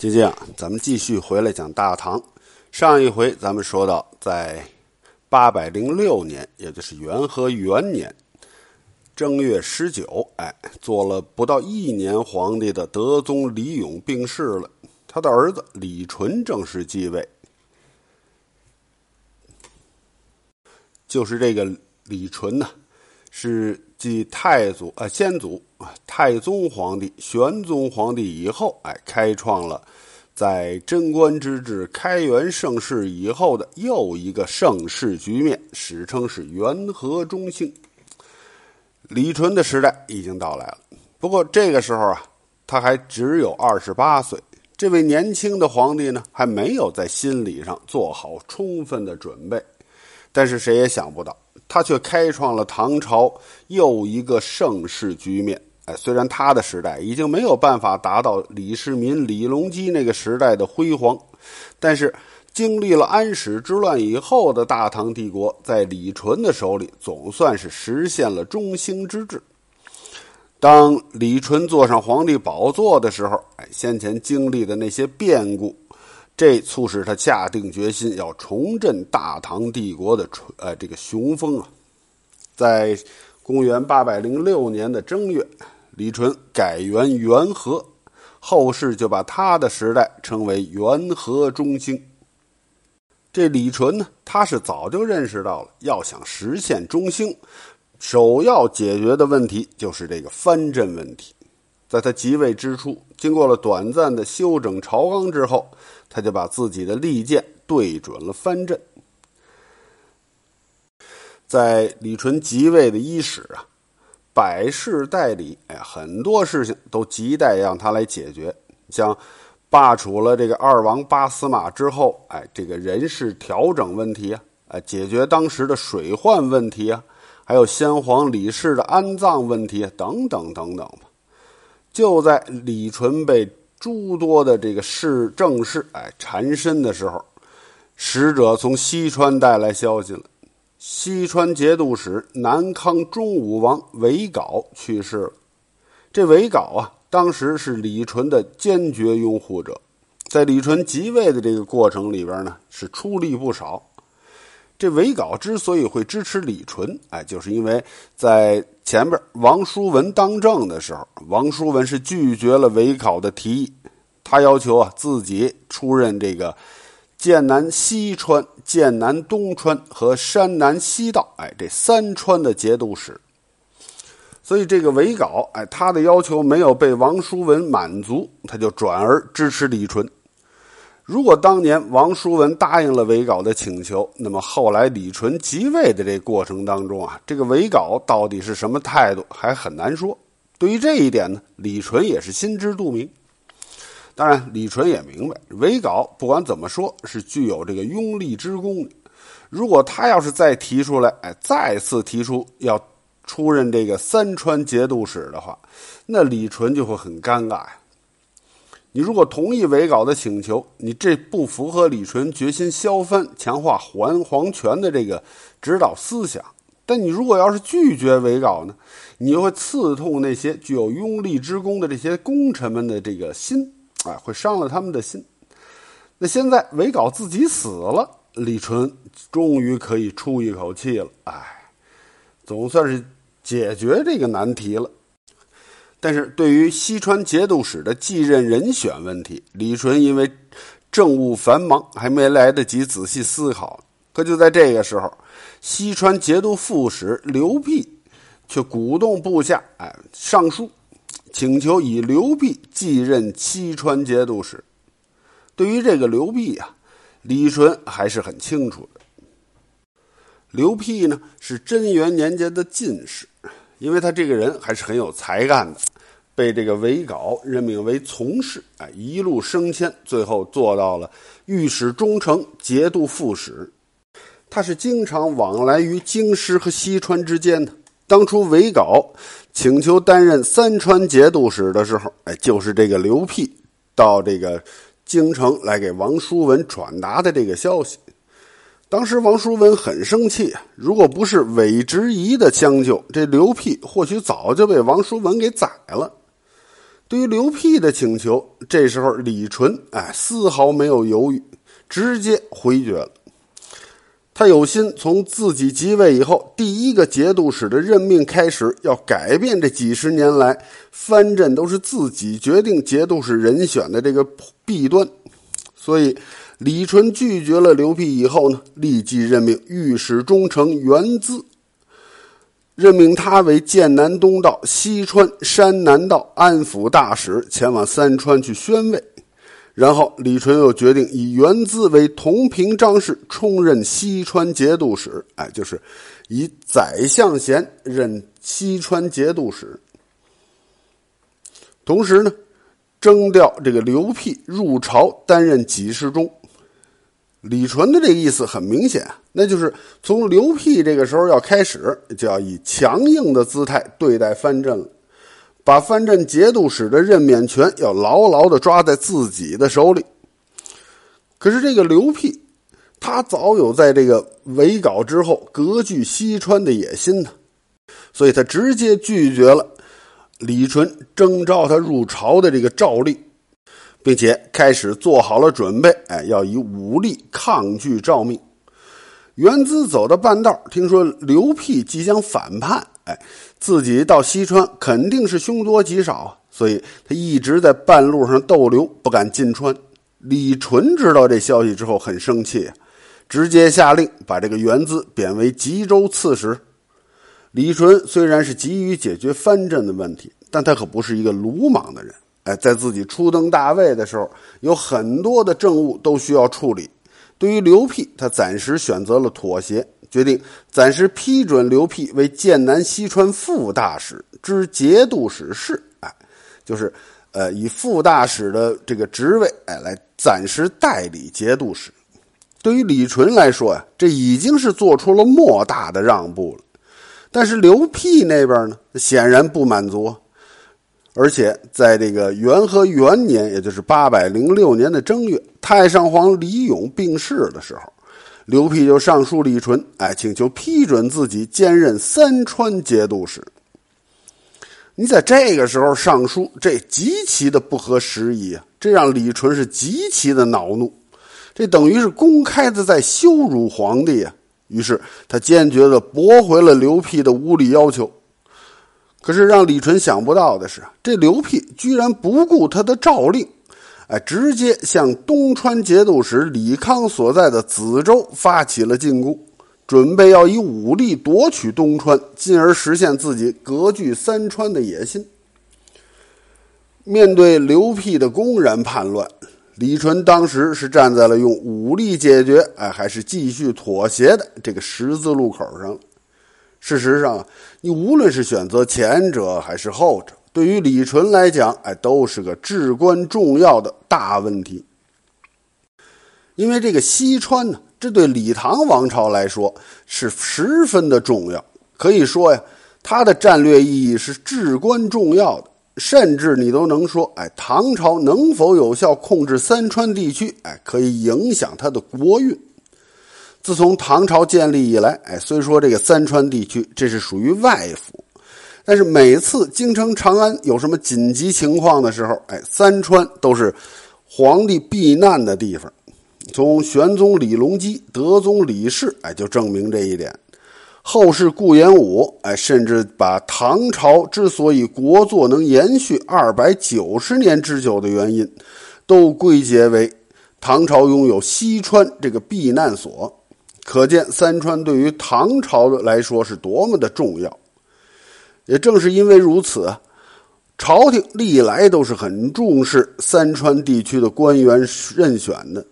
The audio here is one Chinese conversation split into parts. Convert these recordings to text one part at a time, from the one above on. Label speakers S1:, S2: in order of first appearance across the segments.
S1: 就这样，咱们继续回来讲大唐。上一回咱们说到，在八百零六年，也就是元和元年正月十九，哎，做了不到一年皇帝的德宗李勇病逝了，他的儿子李纯正式继位。就是这个李纯呢，是继太祖啊先祖太宗皇帝、玄宗皇帝以后，哎，开创了在贞观之治、开元盛世以后的又一个盛世局面，史称是元和中兴。李纯的时代已经到来了，不过这个时候啊，他还只有二十八岁。这位年轻的皇帝呢，还没有在心理上做好充分的准备。但是谁也想不到，他却开创了唐朝又一个盛世局面。哎，虽然他的时代已经没有办法达到李世民、李隆基那个时代的辉煌，但是经历了安史之乱以后的大唐帝国，在李纯的手里总算是实现了中兴之治。当李纯坐上皇帝宝座的时候，哎，先前经历的那些变故。这促使他下定决心要重振大唐帝国的呃这个雄风啊，在公元八百零六年的正月，李纯改元元和，后世就把他的时代称为元和中兴。这李纯呢，他是早就认识到了，要想实现中兴，首要解决的问题就是这个藩镇问题。在他即位之初，经过了短暂的修整朝纲之后。他就把自己的利剑对准了藩镇。在李纯即位的伊始啊，百事代理，哎，很多事情都亟待让他来解决。像罢黜了这个二王八司马之后，哎，这个人事调整问题啊，哎，解决当时的水患问题啊，还有先皇李氏的安葬问题啊，等等等等吧。就在李纯被。诸多的这个事政事，哎，缠身的时候，使者从西川带来消息了。西川节度使南康中武王韦皋去世了。这韦皋啊，当时是李纯的坚决拥护者，在李纯即位的这个过程里边呢，是出力不少。这韦皋之所以会支持李纯，哎，就是因为在前边王叔文当政的时候，王叔文是拒绝了韦皋的提议，他要求啊自己出任这个剑南西川、剑南东川和山南西道，哎，这三川的节度使。所以这个韦皋，哎，他的要求没有被王叔文满足，他就转而支持李纯。如果当年王叔文答应了韦皋的请求，那么后来李纯即位的这过程当中啊，这个韦皋到底是什么态度还很难说。对于这一点呢，李纯也是心知肚明。当然，李纯也明白，韦皋不管怎么说，是具有这个拥立之功的。如果他要是再提出来，哎，再次提出要出任这个三川节度使的话，那李纯就会很尴尬呀。你如果同意韦皋的请求，你这不符合李纯决心削藩、强化还皇权的这个指导思想。但你如果要是拒绝韦皋呢，你又会刺痛那些具有拥立之功的这些功臣们的这个心，哎，会伤了他们的心。那现在韦皋自己死了，李纯终于可以出一口气了，哎，总算是解决这个难题了。但是对于西川节度使的继任人选问题，李纯因为政务繁忙，还没来得及仔细思考。可就在这个时候，西川节度副使刘辟却鼓动部下，哎，上书请求以刘辟继任西川节度使。对于这个刘辟啊，李纯还是很清楚的。刘辟呢是贞元年间的进士。因为他这个人还是很有才干的，被这个韦皋任命为从事，哎，一路升迁，最后做到了御史中丞、节度副使。他是经常往来于京师和西川之间的。当初韦皋请求担任三川节度使的时候，哎，就是这个刘辟到这个京城来给王叔文传达的这个消息。当时王叔文很生气，如果不是韦执谊的相救，这刘辟或许早就被王叔文给宰了。对于刘辟的请求，这时候李纯哎丝毫没有犹豫，直接回绝了。他有心从自己即位以后第一个节度使的任命开始，要改变这几十年来藩镇都是自己决定节度使人选的这个弊端。所以，李纯拒绝了刘辟以后呢，立即任命御史中丞元资，任命他为剑南东道、西川、山南道安抚大使，前往三川去宣慰。然后，李纯又决定以元资为同平章事，充任西川节度使。哎，就是以宰相衔任西川节度使。同时呢，征调这个刘辟入朝担任给事中。李纯的这个意思很明显，那就是从刘辟这个时候要开始，就要以强硬的姿态对待藩镇了。把藩镇节度使的任免权要牢牢的抓在自己的手里。可是这个刘辟，他早有在这个伪稿之后割据西川的野心呢，所以他直接拒绝了李纯征召他入朝的这个诏令，并且开始做好了准备，哎，要以武力抗拒诏命。元资走到半道，听说刘辟即将反叛，哎。自己到西川肯定是凶多吉少，所以他一直在半路上逗留，不敢进川。李纯知道这消息之后很生气，直接下令把这个元资贬为吉州刺史。李纯虽然是急于解决藩镇的问题，但他可不是一个鲁莽的人。哎，在自己初登大位的时候，有很多的政务都需要处理。对于刘辟，他暂时选择了妥协。决定暂时批准刘辟为剑南西川副大使之节度使事，哎，就是呃以副大使的这个职位，哎来暂时代理节度使。对于李纯来说呀，这已经是做出了莫大的让步了。但是刘辟那边呢，显然不满足，而且在这个元和元年，也就是八百零六年的正月，太上皇李勇病逝的时候。刘辟就上书李纯，哎，请求批准自己兼任三川节度使。你在这个时候上书，这极其的不合时宜啊！这让李纯是极其的恼怒，这等于是公开的在羞辱皇帝啊！于是他坚决的驳回了刘辟的无理要求。可是让李纯想不到的是，这刘辟居然不顾他的诏令。哎，直接向东川节度使李康所在的梓州发起了进攻，准备要以武力夺取东川，进而实现自己割据三川的野心。面对刘辟的公然叛乱，李纯当时是站在了用武力解决，哎，还是继续妥协的这个十字路口上。事实上，你无论是选择前者还是后者。对于李纯来讲，哎，都是个至关重要的大问题。因为这个西川呢，这对李唐王朝来说是十分的重要，可以说呀，它的战略意义是至关重要的。甚至你都能说，哎，唐朝能否有效控制三川地区，哎，可以影响它的国运。自从唐朝建立以来，哎，虽说这个三川地区这是属于外府。但是每次京城长安有什么紧急情况的时候，哎，三川都是皇帝避难的地方。从玄宗李隆基、德宗李氏，哎，就证明这一点。后世顾炎武，哎，甚至把唐朝之所以国祚能延续二百九十年之久的原因，都归结为唐朝拥有西川这个避难所。可见三川对于唐朝的来说是多么的重要。也正是因为如此，朝廷历来都是很重视三川地区的官员任选的。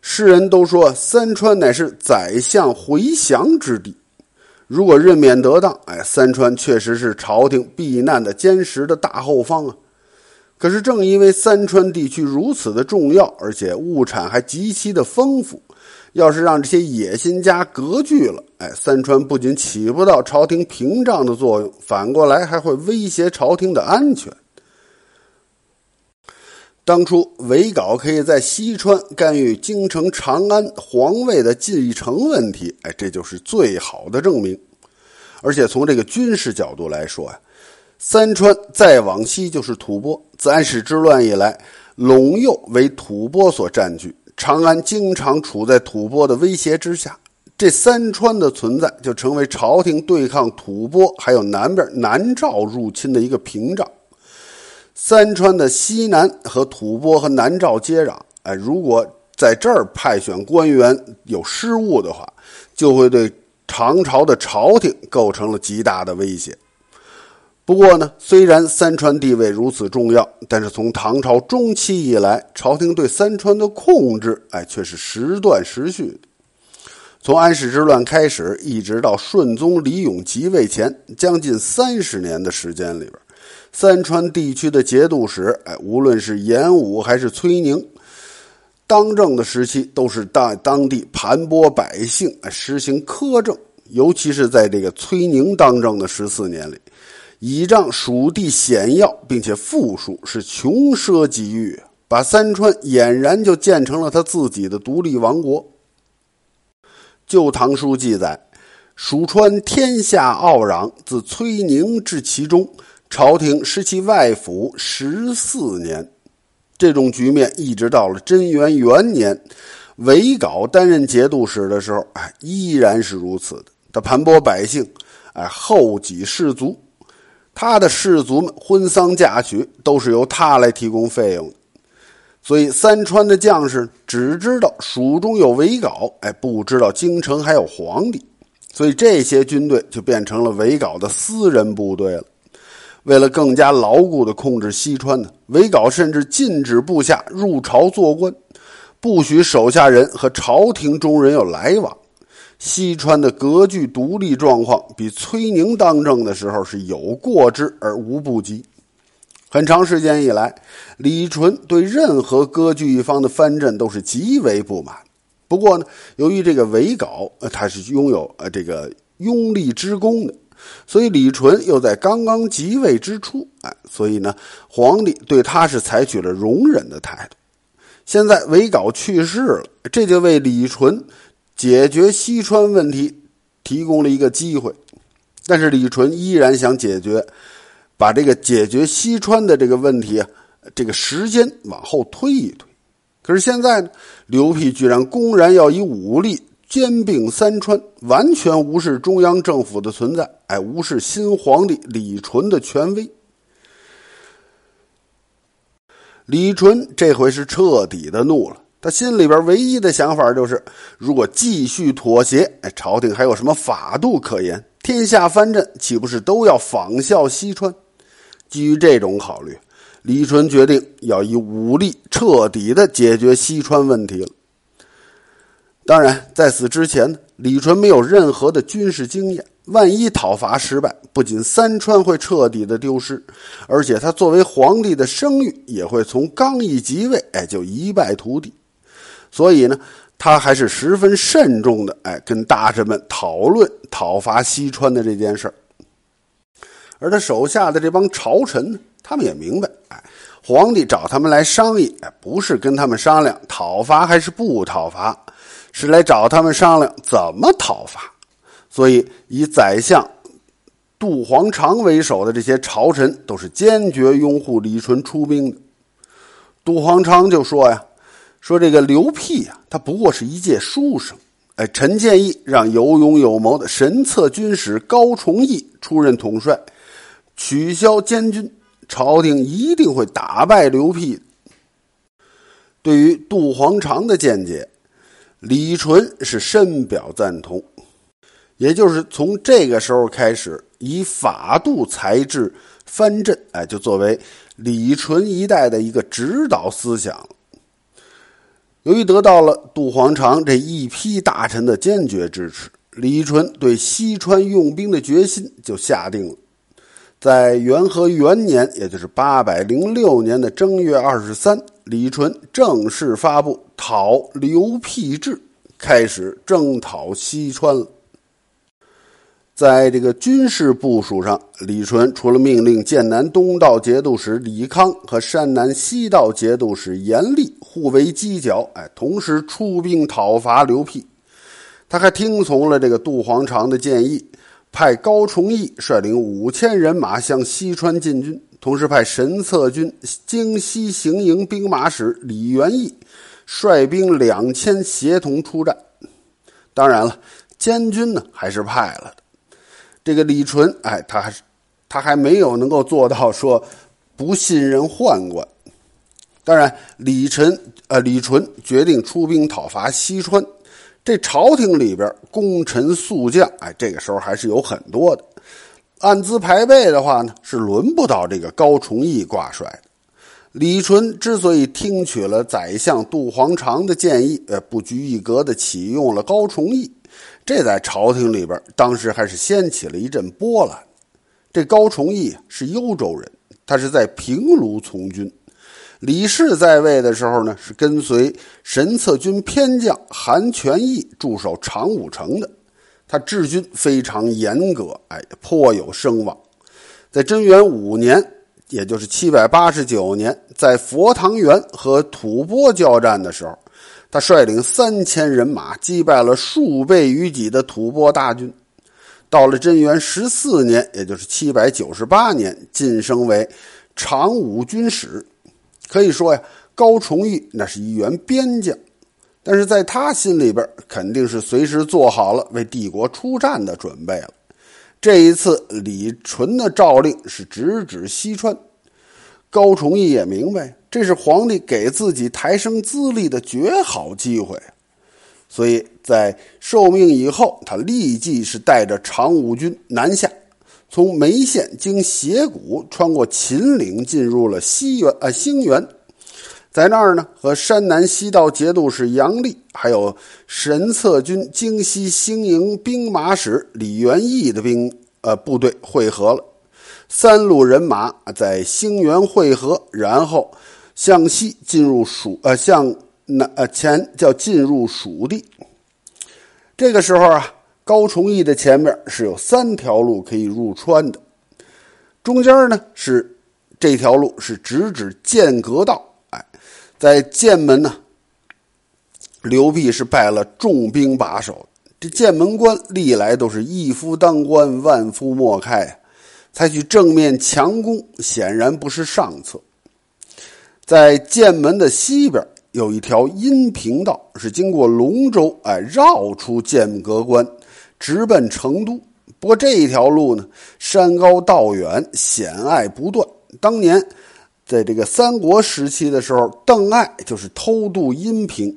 S1: 世人都说三川乃是宰相回降之地，如果任免得当，哎，三川确实是朝廷避难的坚实的大后方啊。可是正因为三川地区如此的重要，而且物产还极其的丰富。要是让这些野心家割据了，哎，三川不仅起不到朝廷屏障的作用，反过来还会威胁朝廷的安全。当初韦皋可以在西川干预京城长安皇位的继承问题，哎，这就是最好的证明。而且从这个军事角度来说呀，三川再往西就是吐蕃。自安史之乱以来，陇右为吐蕃所占据，长安经常处在吐蕃的威胁之下。这三川的存在，就成为朝廷对抗吐蕃还有南边南诏入侵的一个屏障。三川的西南和吐蕃和南诏接壤，哎，如果在这儿派选官员有失误的话，就会对唐朝的朝廷构成了极大的威胁。不过呢，虽然三川地位如此重要，但是从唐朝中期以来，朝廷对三川的控制，哎，却是时断时续。从安史之乱开始，一直到顺宗李勇即位前，将近三十年的时间里边，三川地区的节度使，哎，无论是严武还是崔宁，当政的时期，都是大当地盘剥百姓，哎实行苛政。尤其是在这个崔宁当政的十四年里。倚仗蜀地险要，并且富庶，是穷奢极欲，把三川俨然就建成了他自己的独立王国。《旧唐书》记载：“蜀川天下傲攘，自崔宁至其中，朝廷失其外府十四年。”这种局面一直到了贞元元年，韦皋担任节度使的时候，哎，依然是如此的。他盘剥百姓，哎，厚己士卒。他的士卒们婚丧嫁娶都是由他来提供费用的，所以三川的将士只知道蜀中有韦皋，哎，不知道京城还有皇帝，所以这些军队就变成了韦皋的私人部队了。为了更加牢固地控制西川呢，韦皋甚至禁止部下入朝做官，不许手下人和朝廷中人有来往。西川的割据独立状况比崔宁当政的时候是有过之而无不及。很长时间以来，李纯对任何割据一方的藩镇都是极为不满。不过呢，由于这个韦皋，呃，他是拥有呃这个拥立之功的，所以李纯又在刚刚即位之初，哎，所以呢，皇帝对他是采取了容忍的态度。现在韦皋去世了，这就为李纯。解决西川问题提供了一个机会，但是李纯依然想解决，把这个解决西川的这个问题啊，这个时间往后推一推。可是现在呢，刘辟居然公然要以武力兼并三川，完全无视中央政府的存在，哎，无视新皇帝李纯的权威。李纯这回是彻底的怒了。他心里边唯一的想法就是，如果继续妥协，哎，朝廷还有什么法度可言？天下藩镇岂不是都要仿效西川？基于这种考虑，李纯决定要以武力彻底的解决西川问题了。当然，在此之前，李纯没有任何的军事经验，万一讨伐失败，不仅三川会彻底的丢失，而且他作为皇帝的声誉也会从刚一即位，哎，就一败涂地。所以呢，他还是十分慎重的，哎，跟大臣们讨论讨伐西川的这件事儿。而他手下的这帮朝臣呢，他们也明白，哎，皇帝找他们来商议，哎，不是跟他们商量讨伐还是不讨伐，是来找他们商量怎么讨伐。所以，以宰相杜黄长为首的这些朝臣，都是坚决拥护李纯出兵的。杜黄长就说呀。说这个刘辟啊，他不过是一介书生。哎，陈建议让有勇有谋的神策军使高崇义出任统帅，取消监军，朝廷一定会打败刘辟。对于杜黄长的见解，李纯是深表赞同。也就是从这个时候开始，以法度裁制藩镇，哎，就作为李纯一代的一个指导思想了。由于得到了杜黄长这一批大臣的坚决支持，李纯对西川用兵的决心就下定了。在元和元年，也就是八百零六年的正月二十三，李纯正式发布讨刘辟制，开始征讨西川了。在这个军事部署上，李纯除了命令剑南东道节度使李康和山南西道节度使严立互为犄角，哎，同时出兵讨伐刘辟，他还听从了这个杜黄长的建议，派高崇义率领五千人马向西川进军，同时派神策军京西行营兵马使李元义率兵两千协同出战。当然了，监军呢还是派了的。这个李纯，哎，他还是他还没有能够做到说不信任宦官。当然，李晨呃，李纯决定出兵讨伐西川。这朝廷里边功臣宿将，哎，这个时候还是有很多的。按资排辈的话呢，是轮不到这个高崇义挂帅的。李纯之所以听取了宰相杜黄长的建议，呃，不拘一格的启用了高崇义，这在朝廷里边当时还是掀起了一阵波澜。这高崇义是幽州人，他是在平卢从军。李氏在位的时候呢，是跟随神策军偏将韩全义驻守长武城的。他治军非常严格，哎，颇有声望。在贞元五年，也就是七百八十九年，在佛堂原和吐蕃交战的时候，他率领三千人马击败了数倍于己的吐蕃大军。到了贞元十四年，也就是七百九十八年，晋升为长武军使。可以说呀，高崇义那是一员边将，但是在他心里边肯定是随时做好了为帝国出战的准备了。这一次李纯的诏令是直指西川，高崇义也明白这是皇帝给自己抬升资历的绝好机会，所以在受命以后，他立即是带着长武军南下。从眉县经斜谷穿过秦岭，进入了西原啊兴元，在那儿呢，和山南西道节度使杨立，还有神策军京西兴营兵马使李元义的兵呃部队会合了。三路人马在兴元会合，然后向西进入蜀呃向南呃前叫进入蜀地。这个时候啊。高崇义的前面是有三条路可以入川的，中间呢是这条路是直指剑阁道。哎，在剑门呢，刘辟是派了重兵把守。这剑门关历来都是一夫当关，万夫莫开，采取正面强攻显然不是上策。在剑门的西边有一条阴平道，是经过龙州，哎，绕出剑阁关。直奔成都，不过这一条路呢，山高道远，险隘不断。当年在这个三国时期的时候，邓艾就是偷渡阴平，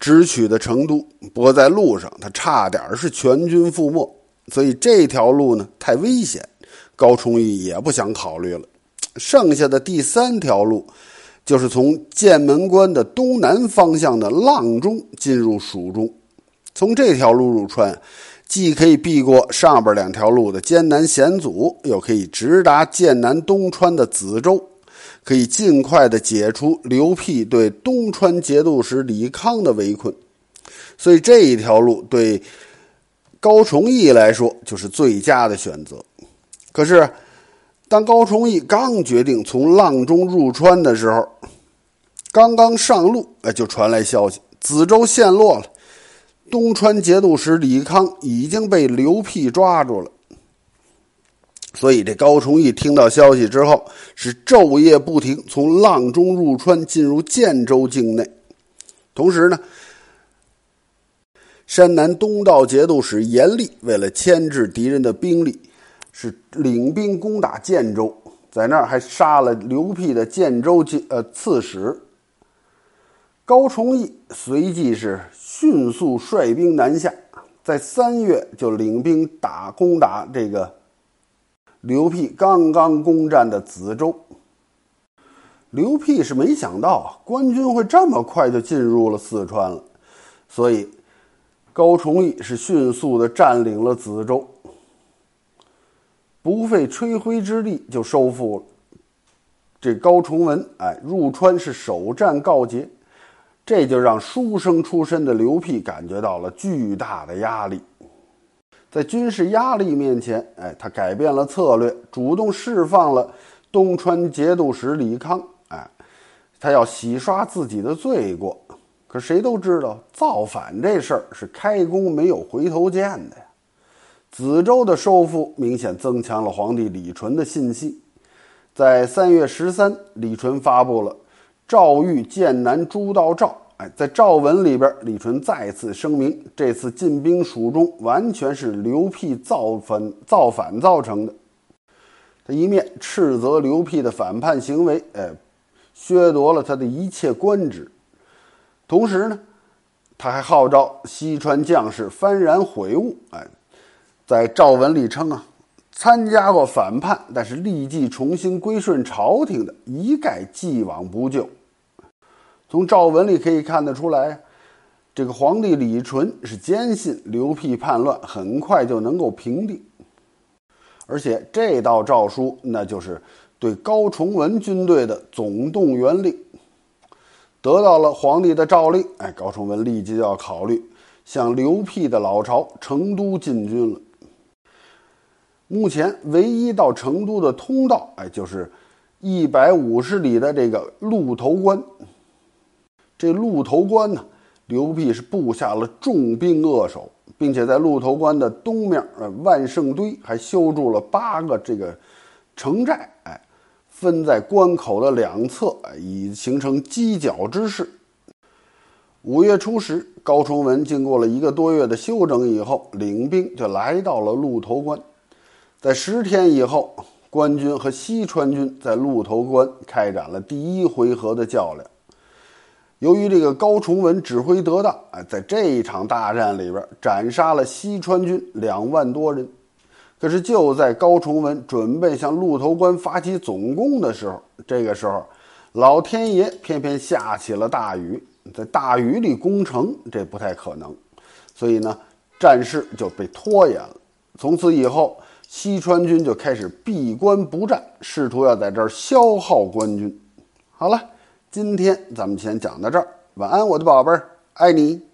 S1: 直取的成都。不过在路上，他差点是全军覆没，所以这条路呢太危险，高崇义也不想考虑了。剩下的第三条路，就是从剑门关的东南方向的阆中进入蜀中，从这条路入川。既可以避过上边两条路的艰难险阻，又可以直达剑南东川的梓州，可以尽快的解除刘辟对东川节度使李康的围困。所以这一条路对高崇义来说就是最佳的选择。可是，当高崇义刚决定从阆中入川的时候，刚刚上路，哎，就传来消息，梓州陷落了。东川节度使李康已经被刘辟抓住了，所以这高崇义听到消息之后，是昼夜不停从阆中入川，进入建州境内。同时呢，山南东道节度使严厉为了牵制敌人的兵力，是领兵攻打建州，在那儿还杀了刘辟的建州呃刺史。高崇义随即是。迅速率兵南下，在三月就领兵打攻打这个刘辟刚刚攻占的梓州。刘辟是没想到啊，官军会这么快就进入了四川了，所以高崇义是迅速的占领了梓州，不费吹灰之力就收复了。这高崇文哎，入川是首战告捷。这就让书生出身的刘辟感觉到了巨大的压力，在军事压力面前，哎，他改变了策略，主动释放了东川节度使李康，哎，他要洗刷自己的罪过。可谁都知道，造反这事儿是开弓没有回头箭的呀。梓州的收复明显增强了皇帝李纯的信心。在三月十三，李纯发布了诏谕剑南诸道诏。哎，在诏文里边，李纯再次声明，这次进兵蜀中完全是刘辟造反造反造成的。他一面斥责刘辟的反叛行为，哎，削夺了他的一切官职，同时呢，他还号召西川将士幡然悔悟。哎，在诏文里称啊。参加过反叛，但是立即重新归顺朝廷的，一概既往不咎。从诏文里可以看得出来，这个皇帝李纯是坚信刘辟叛乱很快就能够平定，而且这道诏书那就是对高崇文军队的总动员令。得到了皇帝的诏令，哎，高崇文立即就要考虑向刘辟的老巢成都进军了。目前唯一到成都的通道，哎，就是一百五十里的这个鹿头关。这鹿头关呢，刘辟是布下了重兵扼守，并且在鹿头关的东面，呃，万圣堆还修筑了八个这个城寨，哎，分在关口的两侧，以形成犄角之势。五月初十，高崇文经过了一个多月的休整以后，领兵就来到了鹿头关。在十天以后，官军和西川军在鹿头关开展了第一回合的较量。由于这个高崇文指挥得当，哎，在这一场大战里边斩杀了西川军两万多人。可是就在高崇文准备向鹿头关发起总攻的时候，这个时候，老天爷偏偏下起了大雨，在大雨里攻城，这不太可能，所以呢，战事就被拖延了。从此以后。西川军就开始闭关不战，试图要在这儿消耗官军。好了，今天咱们先讲到这儿，晚安，我的宝贝儿，爱你。